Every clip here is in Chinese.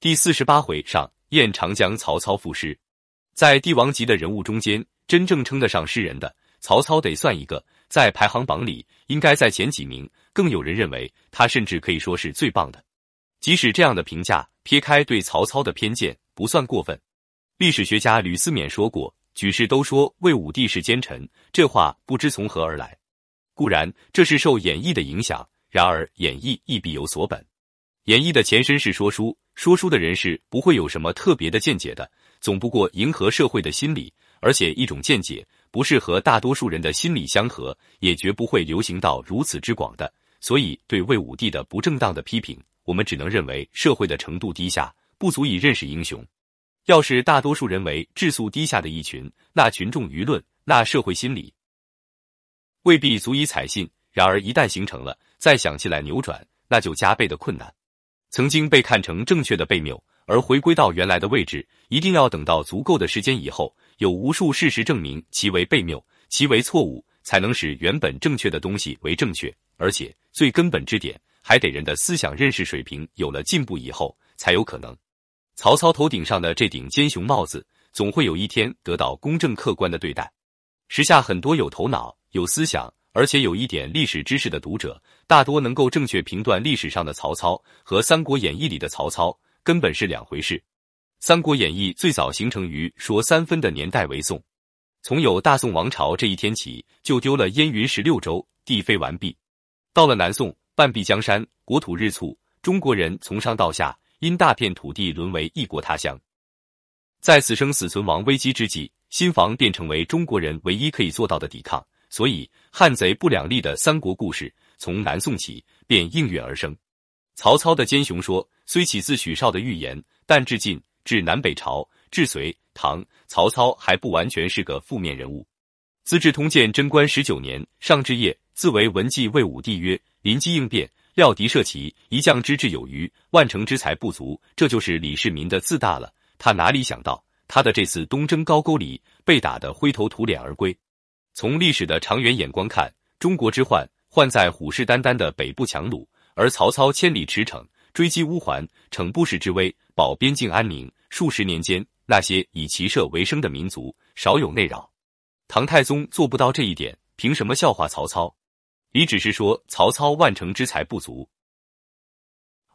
第四十八回上，宴长江曹操赋诗。在帝王级的人物中间，真正称得上诗人的，曹操得算一个，在排行榜里应该在前几名。更有人认为，他甚至可以说是最棒的。即使这样的评价，撇开对曹操的偏见，不算过分。历史学家吕思勉说过：“举世都说魏武帝是奸臣，这话不知从何而来。固然这是受演义的影响，然而演义亦必有所本。演绎的前身是说书。”说书的人是不会有什么特别的见解的，总不过迎合社会的心理，而且一种见解不是和大多数人的心理相合，也绝不会流行到如此之广的。所以，对魏武帝的不正当的批评，我们只能认为社会的程度低下，不足以认识英雄。要是大多数人为质素低下的一群，那群众舆论，那社会心理，未必足以采信。然而，一旦形成了，再想起来扭转，那就加倍的困难。曾经被看成正确的被谬，而回归到原来的位置，一定要等到足够的时间以后，有无数事实证明其为被谬，其为错误，才能使原本正确的东西为正确。而且最根本之点，还得人的思想认识水平有了进步以后，才有可能。曹操头顶上的这顶奸雄帽子，总会有一天得到公正客观的对待。时下很多有头脑、有思想。而且有一点历史知识的读者，大多能够正确评断历史上的曹操和《三国演义》里的曹操根本是两回事。《三国演义》最早形成于说三分的年代为宋，从有大宋王朝这一天起，就丢了燕云十六州，地废完毕。到了南宋，半壁江山，国土日促，中国人从上到下，因大片土地沦为异国他乡，在此生死存亡危机之际，新防便成为中国人唯一可以做到的抵抗。所以，汉贼不两立的三国故事从南宋起便应运而生。曹操的奸雄说虽起自许绍的预言，但至晋、至南北朝、至隋、唐，曹操还不完全是个负面人物。《资治通鉴》贞观十九年，上至业自为文纪魏武帝曰：“临机应变，料敌设奇，一将之智有余，万乘之才不足。”这就是李世民的自大了。他哪里想到，他的这次东征高句丽被打得灰头土脸而归。从历史的长远眼光看，中国之患患在虎视眈眈的北部强虏，而曹操千里驰骋，追击乌桓，逞不世之威，保边境安宁。数十年间，那些以骑射为生的民族少有内扰。唐太宗做不到这一点，凭什么笑话曹操？你只是说曹操万乘之才不足。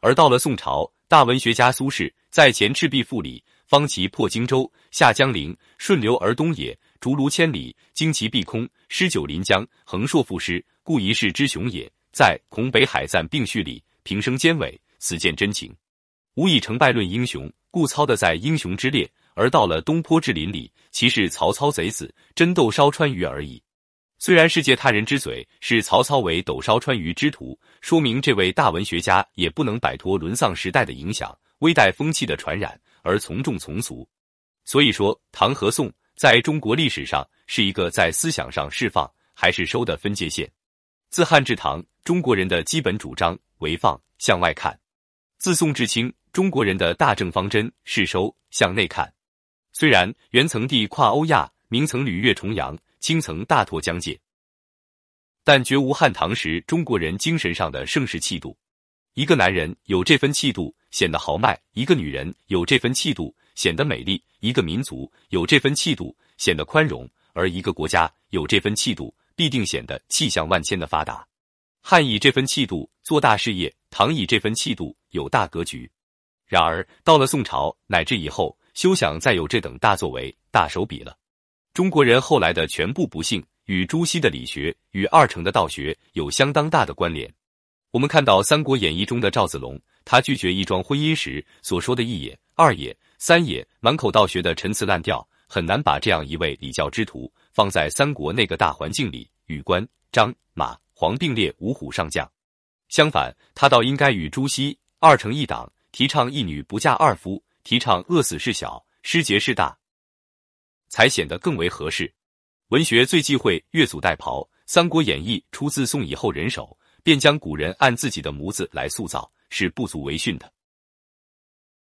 而到了宋朝，大文学家苏轼在《前赤壁赋》里。方其破荆州，下江陵，顺流而东也。逐鹿千里，旌旗蔽空，诗九临江，横槊赋诗，故一世之雄也。在《孔北海赞并序》里，平生兼伟，此见真情。无以成败论英雄，故操的在英雄之列。而到了东坡志林里，其是曹操贼子，真斗烧川渝而已。虽然世界他人之嘴是曹操为斗烧川渝之徒，说明这位大文学家也不能摆脱沦丧时代的影响，微带风气的传染。而从众从俗，所以说唐和宋在中国历史上是一个在思想上释放还是收的分界线。自汉至唐，中国人的基本主张为放向外看；自宋至清，中国人的大政方针是收向内看。虽然元曾地跨欧亚，明曾履越重洋，清曾大拓疆界，但绝无汉唐时中国人精神上的盛世气度。一个男人有这份气度。显得豪迈，一个女人有这份气度，显得美丽；一个民族有这份气度，显得宽容；而一个国家有这份气度，必定显得气象万千的发达。汉以这份气度做大事业，唐以这份气度有大格局。然而到了宋朝乃至以后，休想再有这等大作为、大手笔了。中国人后来的全部不幸，与朱熹的理学与二程的道学有相当大的关联。我们看到《三国演义》中的赵子龙。他拒绝一桩婚姻时所说的一也、二也、三也，满口道学的陈词滥调，很难把这样一位礼教之徒放在三国那个大环境里与关张马黄并列五虎上将。相反，他倒应该与朱熹二成一党，提倡一女不嫁二夫，提倡饿死事小，失节事大，才显得更为合适。文学最忌讳越俎代庖，《三国演义》出自宋以后人手，便将古人按自己的模子来塑造。是不足为训的。